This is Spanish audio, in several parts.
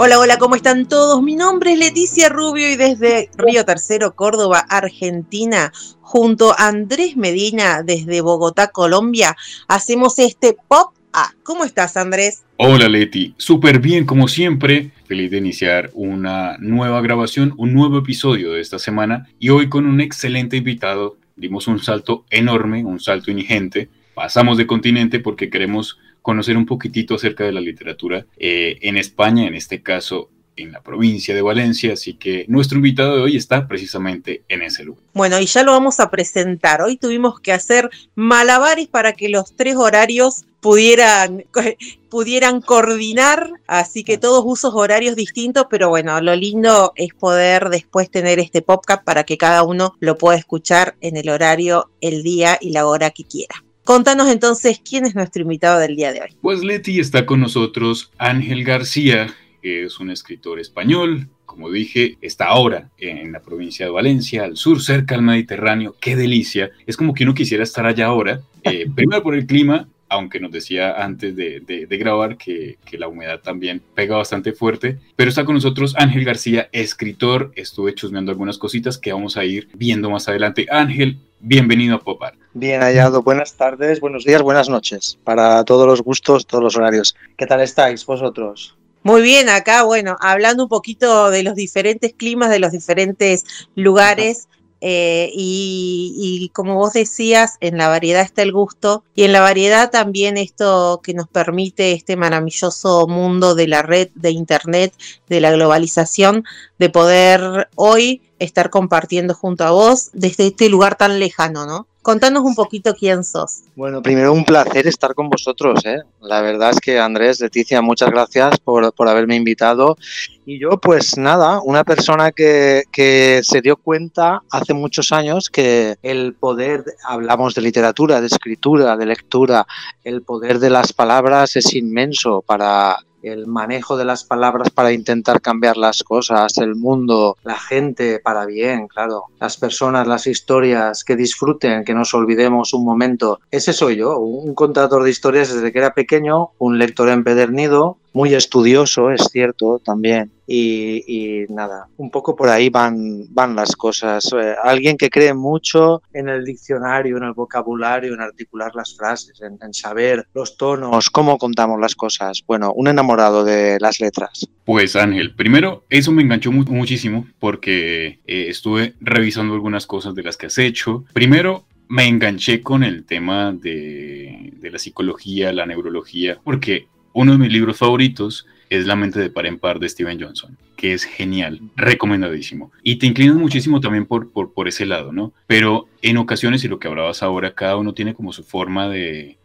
Hola, hola, ¿cómo están todos? Mi nombre es Leticia Rubio y desde Río Tercero, Córdoba, Argentina, junto a Andrés Medina desde Bogotá, Colombia, hacemos este pop. Ah, ¿cómo estás, Andrés? Hola, Leti. Súper bien, como siempre. Feliz de iniciar una nueva grabación, un nuevo episodio de esta semana y hoy con un excelente invitado. Dimos un salto enorme, un salto ingente. Pasamos de continente porque queremos conocer un poquitito acerca de la literatura eh, en España, en este caso en la provincia de Valencia, así que nuestro invitado de hoy está precisamente en ese lugar. Bueno, y ya lo vamos a presentar. Hoy tuvimos que hacer malabares para que los tres horarios pudieran, pudieran coordinar, así que todos usos horarios distintos, pero bueno, lo lindo es poder después tener este podcast para que cada uno lo pueda escuchar en el horario, el día y la hora que quiera. Contanos entonces quién es nuestro invitado del día de hoy. Pues Leti está con nosotros Ángel García, que es un escritor español. Como dije, está ahora en la provincia de Valencia, al sur, cerca del Mediterráneo. ¡Qué delicia! Es como que uno quisiera estar allá ahora. Eh, primero por el clima, aunque nos decía antes de, grabar que, que, la humedad también pega bastante fuerte. Pero está con nosotros Ángel García, escritor. Estuve chusmeando algunas cositas que vamos a ir viendo más adelante. Ángel, bienvenido a Popar. Bien hallado, buenas tardes, buenos días, buenas noches, para todos los gustos, todos los horarios. ¿Qué tal estáis vosotros? Muy bien, acá, bueno, hablando un poquito de los diferentes climas, de los diferentes lugares. Eh, y, como vos decías, en la variedad está el gusto y en la variedad también esto que nos permite este maravilloso mundo de la red, de Internet, de la globalización, de poder hoy estar compartiendo junto a vos desde este lugar tan lejano, ¿no? Contanos un poquito quién sos. Bueno, primero un placer estar con vosotros. ¿eh? La verdad es que Andrés, Leticia, muchas gracias por, por haberme invitado. Y yo, pues nada, una persona que, que, se dio cuenta hace muchos años que el poder, hablamos de literatura, de escritura, de lectura, el poder de las palabras es inmenso para el manejo de las palabras para intentar cambiar las cosas, el mundo, la gente para bien, claro, las personas, las historias, que disfruten, que nos olvidemos un momento. Ese soy yo, un contador de historias desde que era pequeño, un lector empedernido, muy estudioso, es cierto, también. Y, nada, un poco por ahí van, van las cosas. Eh, alguien que cree mucho en el diccionario, en el vocabulario, en articular las frases, en, saber los tonos, cómo contamos las cosas. Bueno, un enamorado de las letras. Pues Ángel, primero, eso me enganchó muchísimo porque eh, estuve revisando algunas cosas de las que has hecho. Primero, me enganché con el tema de, de la psicología, la neurología, porque uno de mis libros favoritos es La mente de par en par de Steven Johnson, que es genial, recomendadísimo. Y te inclinas muchísimo también por, por, ese lado, ¿no? Pero en ocasiones, y lo que hablabas ahora, cada uno tiene como su forma de,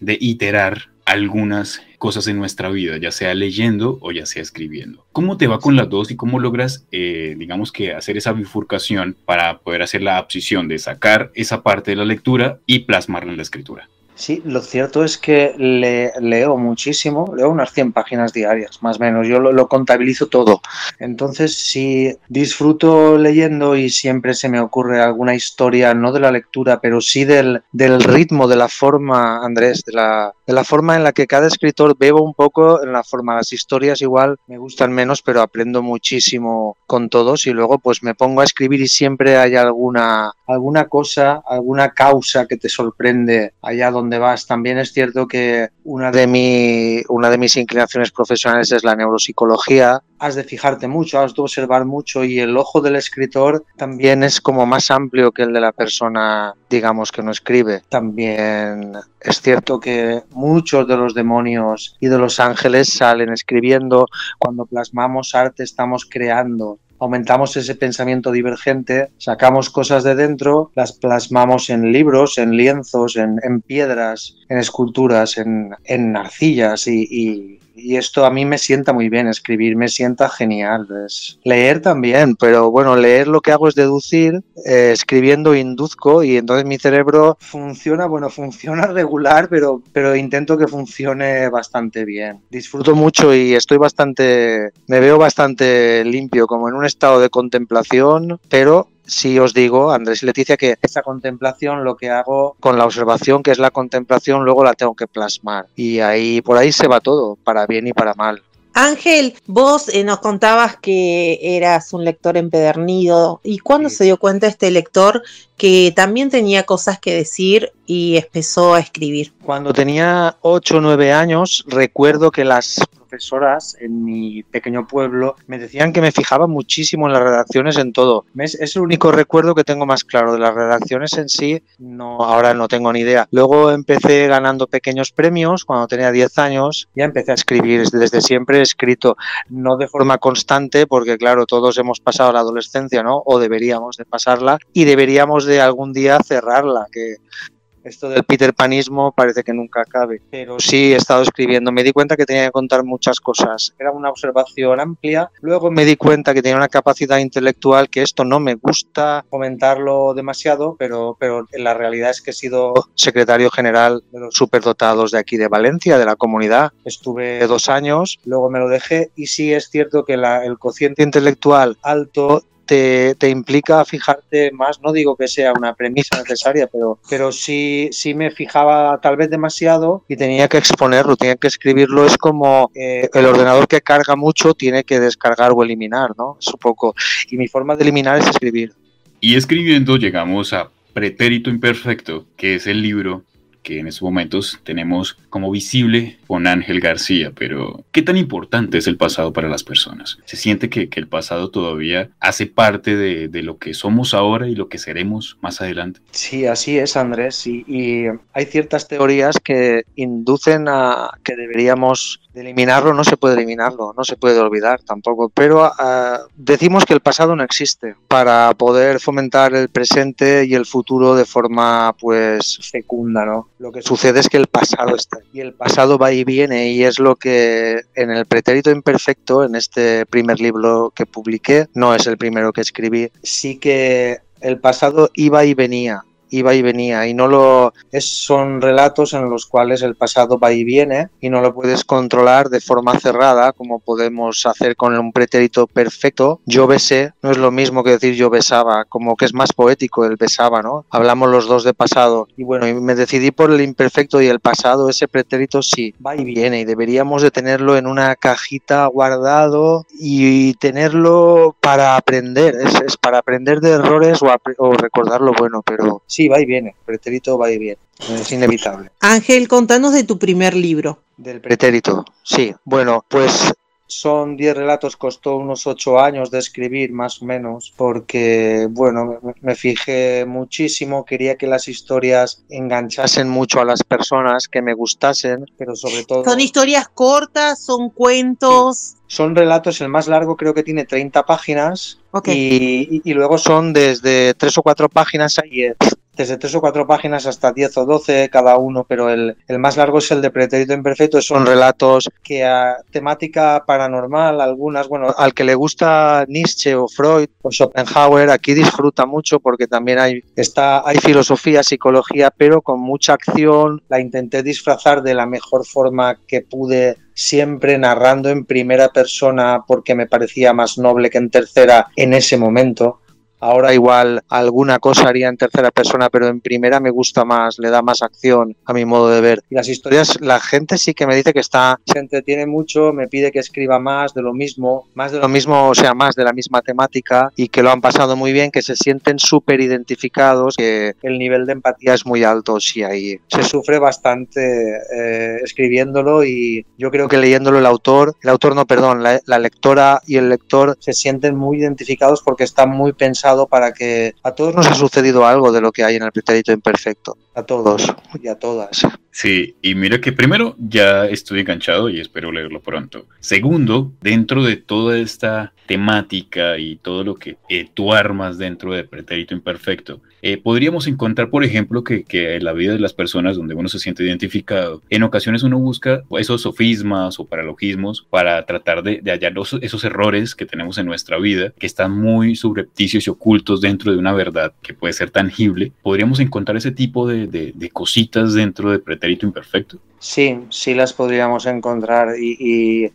de iterar algunas cosas en nuestra vida, ya sea leyendo o ya sea escribiendo. ¿Cómo te va con las dos y cómo logras, eh, digamos que, hacer esa bifurcación para poder hacer la abscisión de sacar esa parte de la lectura y plasmarla en la escritura? Sí, lo cierto es que le, leo muchísimo, leo unas 100 páginas diarias, más o menos, yo lo, contabilizo todo. Entonces, si disfruto leyendo y siempre se me ocurre alguna historia, no de la lectura, pero sí del, del ritmo, de la forma, Andrés, de la, de la forma en la que cada escritor bebo un poco en la forma, las historias igual me gustan menos, pero aprendo muchísimo con todos y luego pues me pongo a escribir y siempre hay alguna, alguna cosa, alguna causa que te sorprende allá donde donde vas. También es cierto que una de, mi, una de mis inclinaciones profesionales es la neuropsicología. Has de fijarte mucho, has de observar mucho y el ojo del escritor también es como más amplio que el de la persona, digamos, que no escribe. También es cierto que muchos de los demonios y de los ángeles salen escribiendo. Cuando plasmamos arte estamos creando aumentamos ese pensamiento divergente, sacamos cosas de dentro, las plasmamos en libros, en lienzos, en, piedras, en esculturas, en, arcillas y, y esto a mí me sienta muy bien, escribir me sienta genial. leer también, pero bueno, leer lo que hago es deducir, eh, escribiendo induzco y entonces mi cerebro funciona, bueno, funciona regular, pero, pero intento que funcione bastante bien. Disfruto mucho y estoy bastante, me veo bastante limpio, como en un estado de contemplación, pero sí os digo, Andrés y Leticia, que esa contemplación lo que hago con la observación, que es la contemplación, luego la tengo que plasmar. Y ahí por ahí se va todo, para bien y para mal. Ángel, vos eh, nos contabas que eras un lector empedernido. ¿Y cuándo se dio cuenta este lector que también tenía cosas que decir y empezó a escribir? Cuando tenía 8 o 9 años, recuerdo que las profesoras en mi pequeño pueblo me decían que me fijaba muchísimo en las redacciones en todo. Es, es el único recuerdo que tengo más claro de las redacciones en sí. No, ahora no tengo ni idea. Luego empecé ganando pequeños premios cuando tenía 10 años. Ya empecé a escribir. Desde siempre he escrito, no de forma constante, porque claro, todos hemos pasado la adolescencia, ¿no? O deberíamos de pasarla y deberíamos de algún día cerrarla, que esto del Peter Panismo parece que nunca acabe, pero sí he estado escribiendo. Me di cuenta que tenía que contar muchas cosas. Era una observación amplia. Luego me di cuenta que tenía una capacidad intelectual que esto no me gusta comentarlo demasiado, pero, pero la realidad es que he sido secretario general de los superdotados de aquí de Valencia, de la comunidad. Estuve dos años, luego me lo dejé y sí es cierto que el cociente intelectual alto te, implica fijarte más, no digo que sea una premisa necesaria, pero, pero sí, sí me fijaba tal vez demasiado y tenía que exponerlo, tenía que escribirlo. Es como eh, el ordenador que carga mucho tiene que descargar o eliminar, ¿no? Es poco. Y mi forma de eliminar es escribir. Y escribiendo llegamos a Pretérito Imperfecto, que es el libro que en estos momentos tenemos como visible con Ángel García, pero ¿qué tan importante es el pasado para las personas? ¿Se siente que, el pasado todavía hace parte de, lo que somos ahora y lo que seremos más adelante? Sí, así es, Andrés, y hay ciertas teorías que inducen a que deberíamos eliminarlo no se puede eliminarlo, no se puede olvidar tampoco, pero ah, decimos que el pasado no existe para poder fomentar el presente y el futuro de forma pues fecunda, ¿no? Lo que sucede es que el pasado está y el pasado va y viene y es lo que en el pretérito imperfecto, en este primer libro que publiqué, no es el primero que escribí, sí que el pasado iba y venía iba y venía y no lo son relatos en los cuales el pasado va y viene y no lo puedes controlar de forma cerrada como podemos hacer con un pretérito perfecto. Yo besé no es lo mismo que decir yo besaba como que es más poético el besaba no hablamos los dos de pasado y bueno y me decidí por el imperfecto y el pasado ese pretérito sí va y viene y deberíamos de tenerlo en una cajita guardado y tenerlo para aprender es, es para aprender de errores o, o recordar lo bueno pero sí va y viene, pretérito va y viene, es inevitable. Ángel, contanos de tu primer libro. Del pretérito, sí. Bueno, pues son 10 relatos, costó unos 8 años de escribir más o menos, porque bueno, me fijé muchísimo, quería que las historias enganchasen mucho a las personas, que me gustasen, pero sobre todo... Son historias cortas, son cuentos. Son relatos, el más largo creo que tiene 30 páginas y, y, luego son desde 3 o 4 páginas a 10 desde tres o cuatro páginas hasta diez o doce cada uno, pero el, más largo es el de Pretérito Imperfecto. Son relatos que a temática paranormal, algunas, bueno, al que le gusta Nietzsche o Freud o Schopenhauer, aquí disfruta mucho porque también hay, está, hay filosofía, psicología, pero con mucha acción. La intenté disfrazar de la mejor forma que pude siempre narrando en primera persona porque me parecía más noble que en tercera en ese momento. Ahora igual alguna cosa haría en tercera persona, pero en primera me gusta más, le da más acción a mi modo de ver. Y las historias, la gente sí que me dice que está, se entretiene mucho, me pide que escriba más de lo mismo, más de lo mismo, o sea, más de la misma temática y que lo han pasado muy bien, que se sienten súper identificados, que el nivel de empatía es muy alto, sí, ahí se sufre bastante eh, escribiéndolo y yo creo que leyéndolo el autor, el autor no, perdón, la, la lectora y el lector se sienten muy identificados porque está muy para que a todos nos ha sucedido algo de lo que hay en el pretérito imperfecto. A todos y a todas. Sí, y mira que primero ya estoy enganchado y espero leerlo pronto. Segundo, dentro de toda esta temática y todo lo que eh, tú armas dentro de Pretérito Imperfecto, eh, podríamos encontrar, por ejemplo, que, en la vida de las personas donde uno se siente identificado, en ocasiones uno busca esos sofismas o paralogismos para tratar de, hallar esos errores que tenemos en nuestra vida, que están muy subrepticios y ocultos dentro de una verdad que puede ser tangible. Podríamos encontrar ese tipo de, de, cositas dentro de Pretérito Imperfecto. Sí, sí las podríamos encontrar y,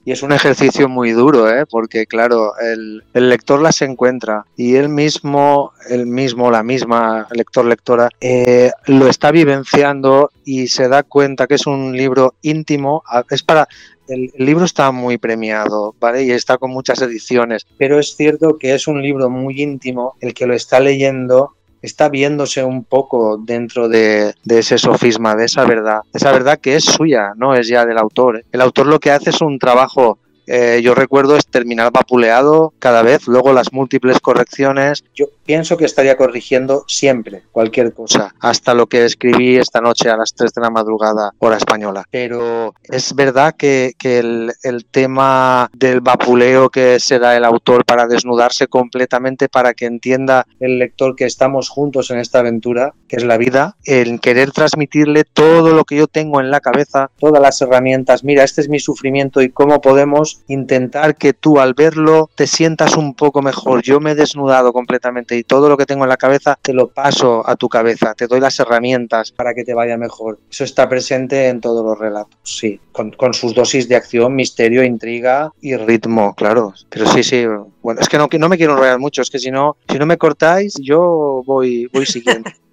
y, es un ejercicio muy duro, ¿eh? porque claro, el, el, lector las encuentra y él mismo, el mismo, la misma lector, lectora, eh, lo está vivenciando y se da cuenta que es un libro íntimo, es para... El libro está muy premiado, ¿vale? Y está con muchas ediciones, pero es cierto que es un libro muy íntimo, el que lo está leyendo está viéndose un poco dentro de, de, ese sofisma, de esa verdad, esa verdad que es suya, no es ya del autor. El autor lo que hace es un trabajo eh, yo recuerdo es terminar vapuleado cada vez, luego las múltiples correcciones. Yo pienso que estaría corrigiendo siempre cualquier cosa, hasta lo que escribí esta noche a las 3 de la madrugada, hora española. Pero es verdad que, que el, el, tema del vapuleo que se da el autor para desnudarse completamente, para que entienda el lector que estamos juntos en esta aventura, que es la vida, el querer transmitirle todo lo que yo tengo en la cabeza, todas las herramientas, mira, este es mi sufrimiento y cómo podemos intentar que tú al verlo te sientas un poco mejor. Yo me he desnudado completamente y todo lo que tengo en la cabeza te lo paso a tu cabeza, te doy las herramientas para que te vaya mejor. Eso está presente en todos los relatos, sí, con, con sus dosis de acción, misterio, intriga y ritmo, claro. Pero sí, sí, bueno, es que no, no me quiero enrollar mucho, es que si no, si no me cortáis, yo voy, voy siguiendo.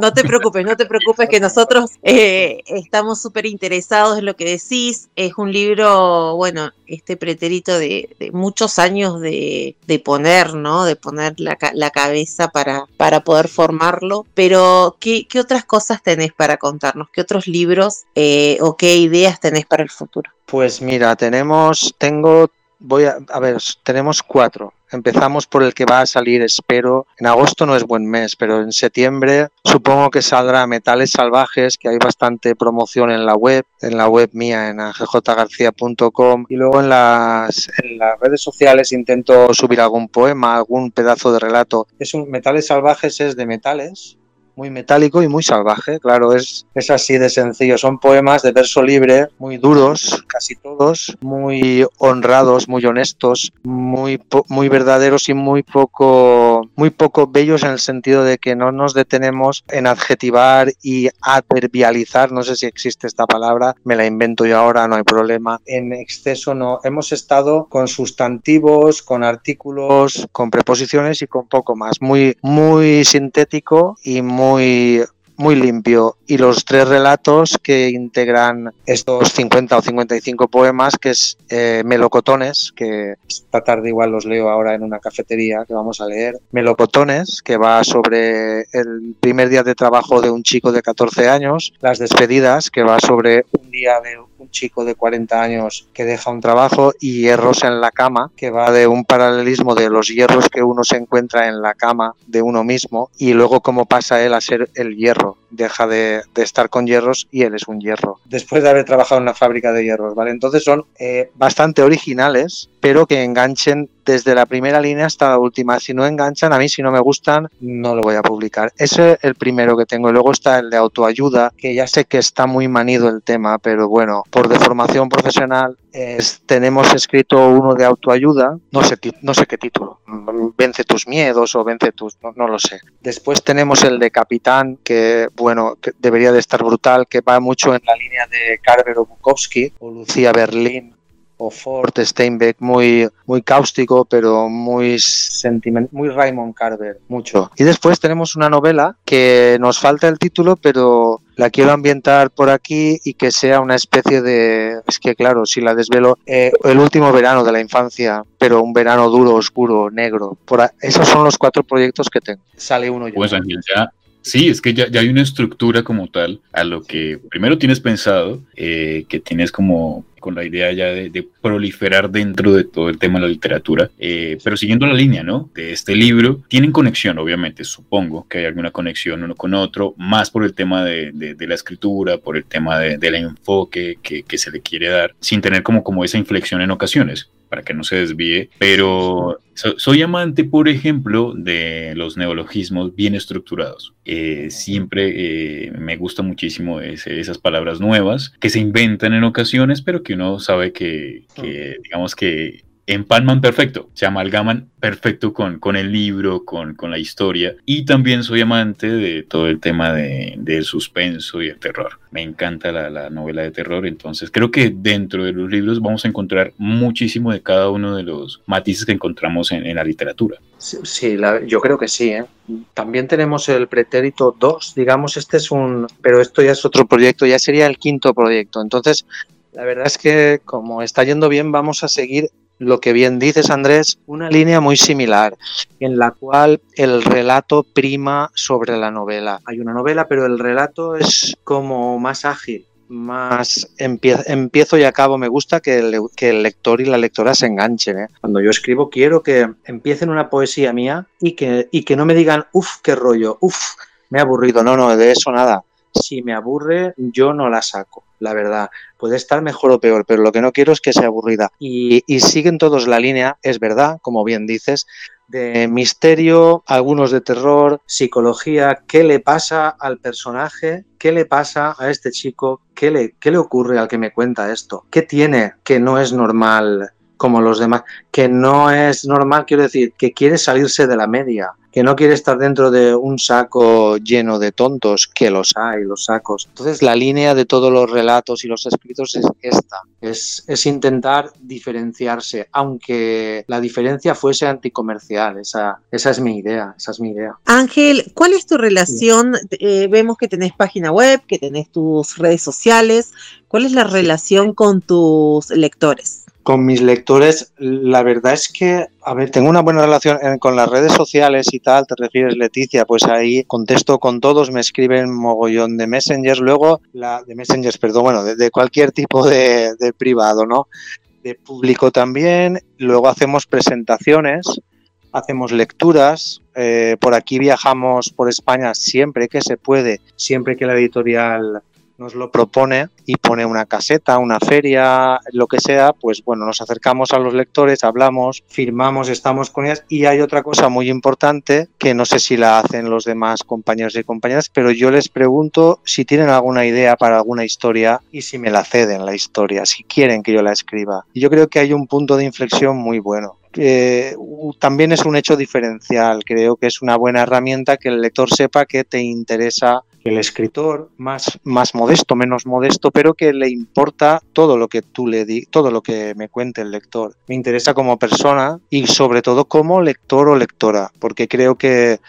No te preocupes, no te preocupes, que nosotros eh, estamos súper interesados en lo que decís. Es un libro, bueno, este pretérito de, muchos años de, de, poner, ¿no? De poner la, la cabeza para, para, poder formarlo. Pero, ¿qué, ¿qué, otras cosas tenés para contarnos? ¿Qué otros libros eh, o qué ideas tenés para el futuro? Pues mira, tenemos, tengo, voy a, a ver, tenemos cuatro. Empezamos por el que va a salir, espero. En agosto no es buen mes, pero en septiembre supongo que saldrá Metales Salvajes, que hay bastante promoción en la web, en la web mía, en angelgarcia.com. Y luego en las, en las redes sociales intento subir algún poema, algún pedazo de relato. Es un Metales Salvajes es de metales, muy metálico y muy salvaje, claro, es, es así de sencillo. Son poemas de verso libre, muy duros, casi todos, muy honrados, muy honestos, muy, muy verdaderos y muy poco, muy poco bellos en el sentido de que no nos detenemos en adjetivar y adverbializar, no sé si existe esta palabra, me la invento yo ahora, no hay problema. En exceso no, hemos estado con sustantivos, con artículos, con preposiciones y con poco más, muy, muy sintético y muy muy, muy limpio. Y los tres relatos que integran estos 50 o 55 poemas, que es eh, Melocotones, que esta tarde igual los leo ahora en una cafetería que vamos a leer. Melocotones, que va sobre el primer día de trabajo de un chico de 14 años. Las despedidas, que va sobre un día de un chico de 40 años que deja un trabajo y hierros en la cama, que va de un paralelismo de los hierros que uno se encuentra en la cama de uno mismo y luego cómo pasa él a ser el hierro. Deja de, estar con hierros y él es un hierro. Después de haber trabajado en una fábrica de hierros, ¿vale? Entonces son eh, bastante originales, pero que enganchen desde la primera línea hasta la última. Si no enganchan, a mí si no me gustan, no lo voy a publicar. Ese es el primero que tengo. Luego está el de autoayuda, que ya sé que está muy manido el tema, pero bueno, por deformación profesional es, tenemos escrito uno de autoayuda, no sé, no sé qué título, vence tus miedos o vence tus, no, no lo sé. Después tenemos el de capitán, que bueno, que debería de estar brutal, que va mucho en la línea de Carver o Bukowski o Lucía Berlín o Ford Steinbeck muy, muy cáustico, pero muy sentimental, muy Raymond Carver, mucho. Y después tenemos una novela que nos falta el título, pero la quiero ambientar por aquí y que sea una especie de, es que claro, si la desvelo, eh, el último verano de la infancia, pero un verano duro, oscuro, negro. Por a... esos son los cuatro proyectos que tengo. Sale uno ya. Pues Ángel, ya Sí, es que ya, hay una estructura como tal a lo que primero tienes pensado, eh, que tienes como con la idea ya de, proliferar dentro de todo el tema de la literatura, eh, pero siguiendo la línea, ¿no? De este libro, tienen conexión, obviamente, supongo que hay alguna conexión uno con otro, más por el tema de, la escritura, por el tema del enfoque que, que, se le quiere dar, sin tener como, como esa inflexión en ocasiones para que no se desvíe, pero soy amante, por ejemplo, de los neologismos bien estructurados. Eh, siempre eh, me gusta muchísimo esas palabras nuevas que se inventan en ocasiones, pero que uno sabe que, que digamos que empalman perfecto, se amalgaman perfecto con, con el libro, con, con, la historia. Y también soy amante de todo el tema de, del suspenso y el terror. Me encanta la, la, novela de terror, entonces creo que dentro de los libros vamos a encontrar muchísimo de cada uno de los matices que encontramos en, en la literatura. Sí, yo creo que sí. ¿eh? También tenemos el pretérito 2, digamos, este es un, pero esto ya es otro proyecto, ya sería el quinto proyecto. Entonces, la verdad es que como está yendo bien, vamos a seguir lo que bien dices, Andrés, una línea muy similar, en la cual el relato prima sobre la novela. Hay una novela, pero el relato es como más ágil, más empiezo y acabo. Me gusta que el, lector y la lectora se enganchen. ¿eh? Cuando yo escribo, quiero que empiecen una poesía mía y que, y que no me digan, uff, qué rollo, uff, me he aburrido. No, no, de eso nada. Si me aburre, yo no la saco la verdad. Puede estar mejor o peor, pero lo que no quiero es que sea aburrida. Y, siguen todos la línea, es verdad, como bien dices, de misterio, algunos de terror, psicología, qué le pasa al personaje, qué le pasa a este chico, qué le, qué le ocurre al que me cuenta esto, qué tiene que no es normal como los demás, que no es normal, quiero decir, que quiere salirse de la media, que no quiere estar dentro de un saco lleno de tontos, que los hay, los sacos. Entonces la línea de todos los relatos y los escritos es esta, es, es intentar diferenciarse, aunque la diferencia fuese anticomercial, esa, esa es mi idea, esa es mi idea. Ángel, ¿cuál es tu relación? Eh, vemos que tenés página web, que tenés tus redes sociales, ¿cuál es la relación con tus lectores? Con mis lectores, la verdad es que, a ver, tengo una buena relación con las redes sociales y tal, te refieres Leticia, pues ahí contesto con todos, me escriben mogollón de messengers, luego, la, de messengers, perdón, bueno, de, cualquier tipo de, privado, ¿no? De público también, luego hacemos presentaciones, hacemos lecturas, eh, por aquí viajamos por España siempre que se puede, siempre que la editorial nos lo propone y pone una caseta, una feria, lo que sea, pues bueno, nos acercamos a los lectores, hablamos, firmamos, estamos con ellas y hay otra cosa muy importante que no sé si la hacen los demás compañeros y compañeras, pero yo les pregunto si tienen alguna idea para alguna historia y si me la ceden la historia, si quieren que yo la escriba. Y yo creo que hay un punto de inflexión muy bueno. también es un hecho diferencial. Creo que es una buena herramienta que el lector sepa que te interesa el escritor más, más modesto, menos modesto, pero que le importa todo lo que tú le di, todo lo que me cuente el lector. Me interesa como persona y sobre todo como lector o lectora, porque creo que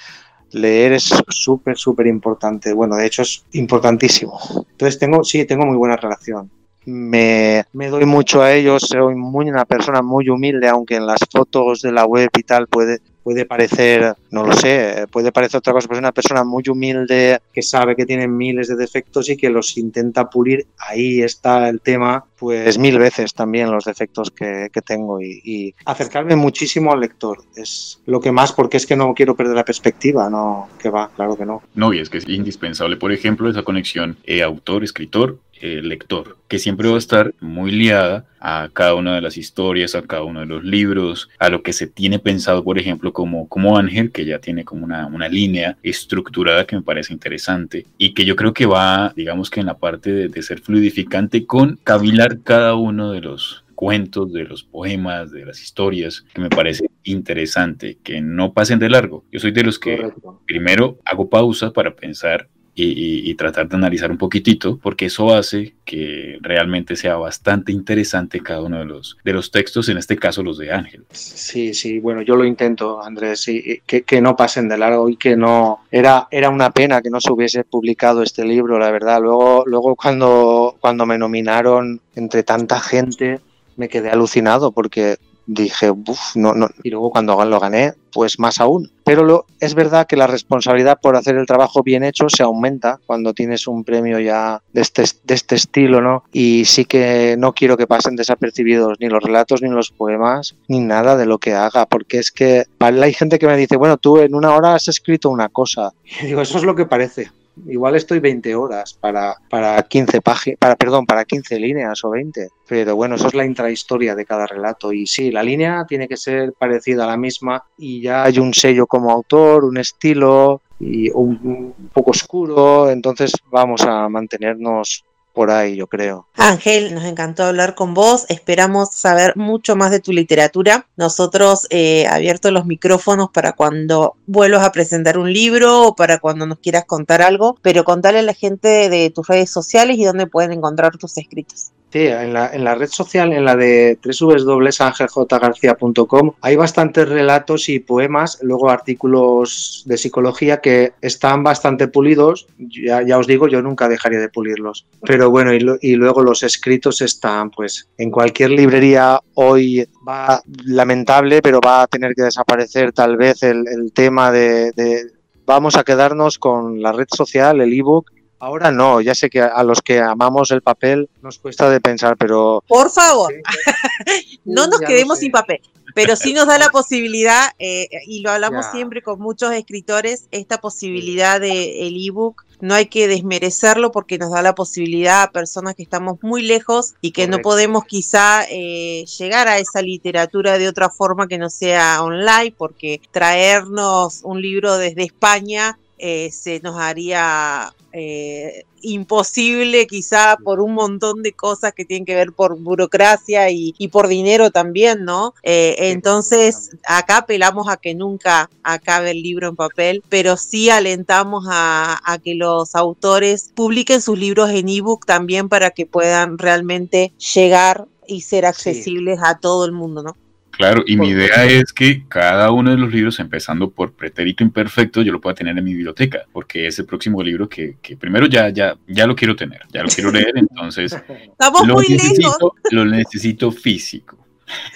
leer es súper, súper importante. Bueno, de hecho es importantísimo. Entonces tengo, sí, tengo muy buena relación. Me, me, doy mucho a ellos, soy muy una persona muy humilde, aunque en las fotos de la web y tal puede, puede parecer, no lo sé, puede parecer otra cosa, pero es una persona muy humilde que sabe que tiene miles de defectos y que los intenta pulir. Ahí está el tema, pues mil veces también los defectos que, tengo y, acercarme muchísimo al lector. Es lo que más, porque es que no quiero perder la perspectiva, no, que va, claro que no. No, y es que es indispensable, por ejemplo, esa conexión eh, autor-escritor eh, lector, que siempre va a estar muy liada a cada una de las historias, a cada uno de los libros, a lo que se tiene pensado, por ejemplo, como, como Ángel, que ya tiene como una, una línea estructurada que me parece interesante y que yo creo que va, digamos que en la parte de, de ser fluidificante con cavilar cada uno de los cuentos, de los poemas, de las historias, que me parece interesante, que no pasen de largo. Yo soy de los que primero hago pausa para pensar y, tratar de analizar un poquitito, porque eso hace que realmente sea bastante interesante cada uno de los, de los textos, en este caso los de Ángel. Sí, sí, bueno, yo lo intento, Andrés, y, que, que, no pasen de largo y que no... Era, era una pena que no se hubiese publicado este libro, la verdad. Luego, luego cuando, cuando me nominaron entre tanta gente, me quedé alucinado porque dije, uff, no, no. Y luego cuando lo gané, pues más aún. Pero lo, es verdad que la responsabilidad por hacer el trabajo bien hecho se aumenta cuando tienes un premio ya de este, de este estilo, ¿no? Y sí que no quiero que pasen desapercibidos ni los relatos, ni los poemas, ni nada de lo que haga, porque es que hay gente que me dice, bueno, tú en una hora has escrito una cosa. Y digo, eso es lo que parece igual estoy 20 horas para, para 15 páginas, para, perdón, para 15 líneas o 20. Pero bueno, eso es la intrahistoria de cada relato. Y sí, la línea tiene que ser parecida a la misma y ya hay un sello como autor, un estilo y un poco oscuro. Entonces vamos a mantenernos por. Ángel, nos encantó hablar con vos. Esperamos saber mucho más de tu literatura. Nosotros eh, abierto los micrófonos para cuando vuelvas a presentar un libro o para cuando nos quieras contar algo, pero contale a la gente de tus redes sociales y dónde pueden encontrar tus escritos. En la, en la red social, en la de www.angeljgarcia.com, hay bastantes relatos y poemas, luego artículos de psicología que están bastante pulidos. Ya, ya os digo, yo nunca dejaría de pulirlos. Pero bueno, y, y, luego los escritos están, pues, en cualquier librería hoy va lamentable, pero va a tener que desaparecer tal vez el, el tema de, de vamos a quedarnos con la red social, el ebook Ahora no, ya sé que a los que amamos el papel nos cuesta de pensar, pero... Por favor, no nos quedemos sin papel, pero sí nos da la posibilidad, eh, y lo hablamos siempre con muchos escritores, esta posibilidad de el ebook, no hay que desmerecerlo porque nos da la posibilidad a personas que estamos muy lejos y que no podemos quizá eh, llegar a esa literatura de otra forma que no sea online, porque traernos un libro desde España eh, se nos haría eh, imposible quizá por un montón de cosas que tienen que ver por burocracia y, por dinero también, ¿no? Eh, entonces acá apelamos a que nunca acabe el libro en papel, pero sí alentamos a, a que los autores publiquen sus libros en ebook también para que puedan realmente llegar y ser accesibles a todo el mundo, ¿no? Claro, y mi idea es que cada uno de los libros, empezando por Pretérito Imperfecto, yo lo pueda tener en mi biblioteca, porque es el próximo libro que, primero ya, ya, ya lo quiero tener, ya lo quiero leer, entonces Estamos lo, muy necesito, lo necesito físico.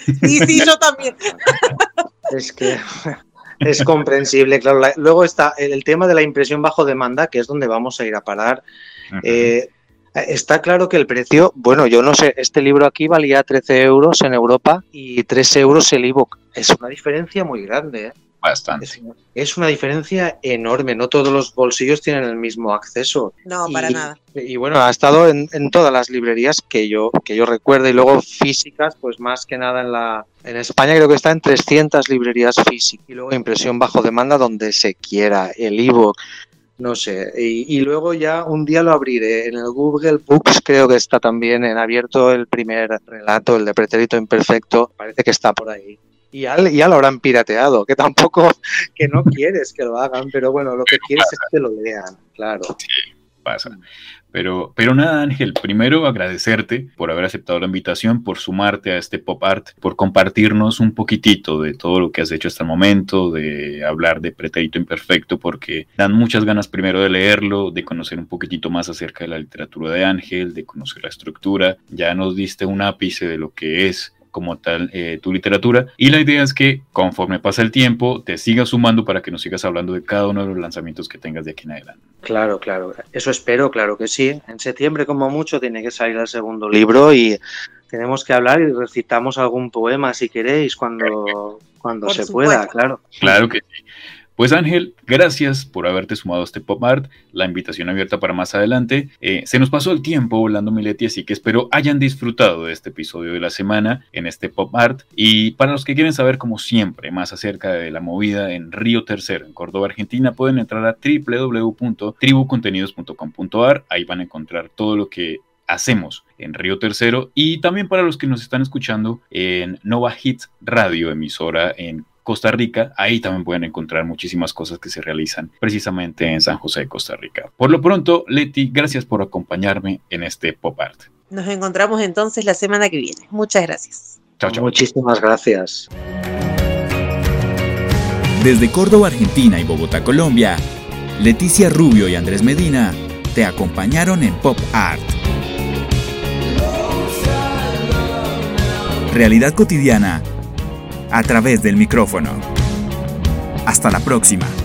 Sí, sí, yo también. Es que es comprensible, claro. Luego está el tema de la impresión bajo demanda, que es donde vamos a ir a parar. eh, Está claro que el precio, bueno, yo no sé, este libro aquí valía 13 euros en Europa y 3 euros el ebook. Es una diferencia muy grande. ¿eh? Bastante. Es, es, una diferencia enorme. No todos los bolsillos tienen el mismo acceso. No, para nada. Y bueno, ha estado en, en, todas las librerías que yo, que yo recuerdo y luego físicas, pues más que nada en la. En España creo que está en 300 librerías físicas y luego impresión bajo demanda donde se quiera. El ebook no sé. Y, y, luego ya un día lo abriré. En el Google Books creo que está también en abierto el primer relato, el de pretérito imperfecto. Parece que está por ahí. Y ya, ya lo habrán pirateado, que tampoco, que no quieres que lo hagan, pero bueno, lo que quieres es que lo lean, claro. Pasa. Pero, pero nada, Ángel, primero agradecerte por haber aceptado la invitación, por sumarte a este pop art, por compartirnos un poquitito de todo lo que has hecho hasta el momento, de hablar de Pretérito Imperfecto, porque dan muchas ganas primero de leerlo, de conocer un poquitito más acerca de la literatura de Ángel, de conocer la estructura. Ya nos diste un ápice de lo que es como tal eh, tu literatura. Y la idea es que conforme pasa el tiempo, te sigas sumando para que nos sigas hablando de cada uno de los lanzamientos que tengas de aquí en adelante. Claro, claro. Eso espero, claro que sí. En septiembre, como mucho, tiene que salir el segundo libro y tenemos que hablar y recitamos algún poema si queréis cuando, cuando se pueda, claro. Claro que sí. Pues Ángel, gracias por haberte sumado a este pop art, la invitación abierta para más adelante. Eh, se nos pasó el tiempo volando Mileti, así que espero hayan disfrutado de este episodio de la semana en este pop art. Y para los que quieren saber, como siempre, más acerca de la movida en Río Tercero, en Córdoba, Argentina, pueden entrar a www.tribucontenidos.com.ar. Ahí van a encontrar todo lo que hacemos en Río Tercero y también para los que nos están escuchando en Nova Hits Radio, emisora en Costa Rica, ahí también pueden encontrar muchísimas cosas que se realizan precisamente en San José de Costa Rica. Por lo pronto, Leti, gracias por acompañarme en este pop art. Nos encontramos entonces la semana que viene. Muchas gracias. Chao, chao. Muchísimas gracias. Desde Córdoba, Argentina y Bogotá, Colombia, Leticia Rubio y Andrés Medina te acompañaron en Pop Art. Realidad cotidiana a través del micrófono. Hasta la próxima.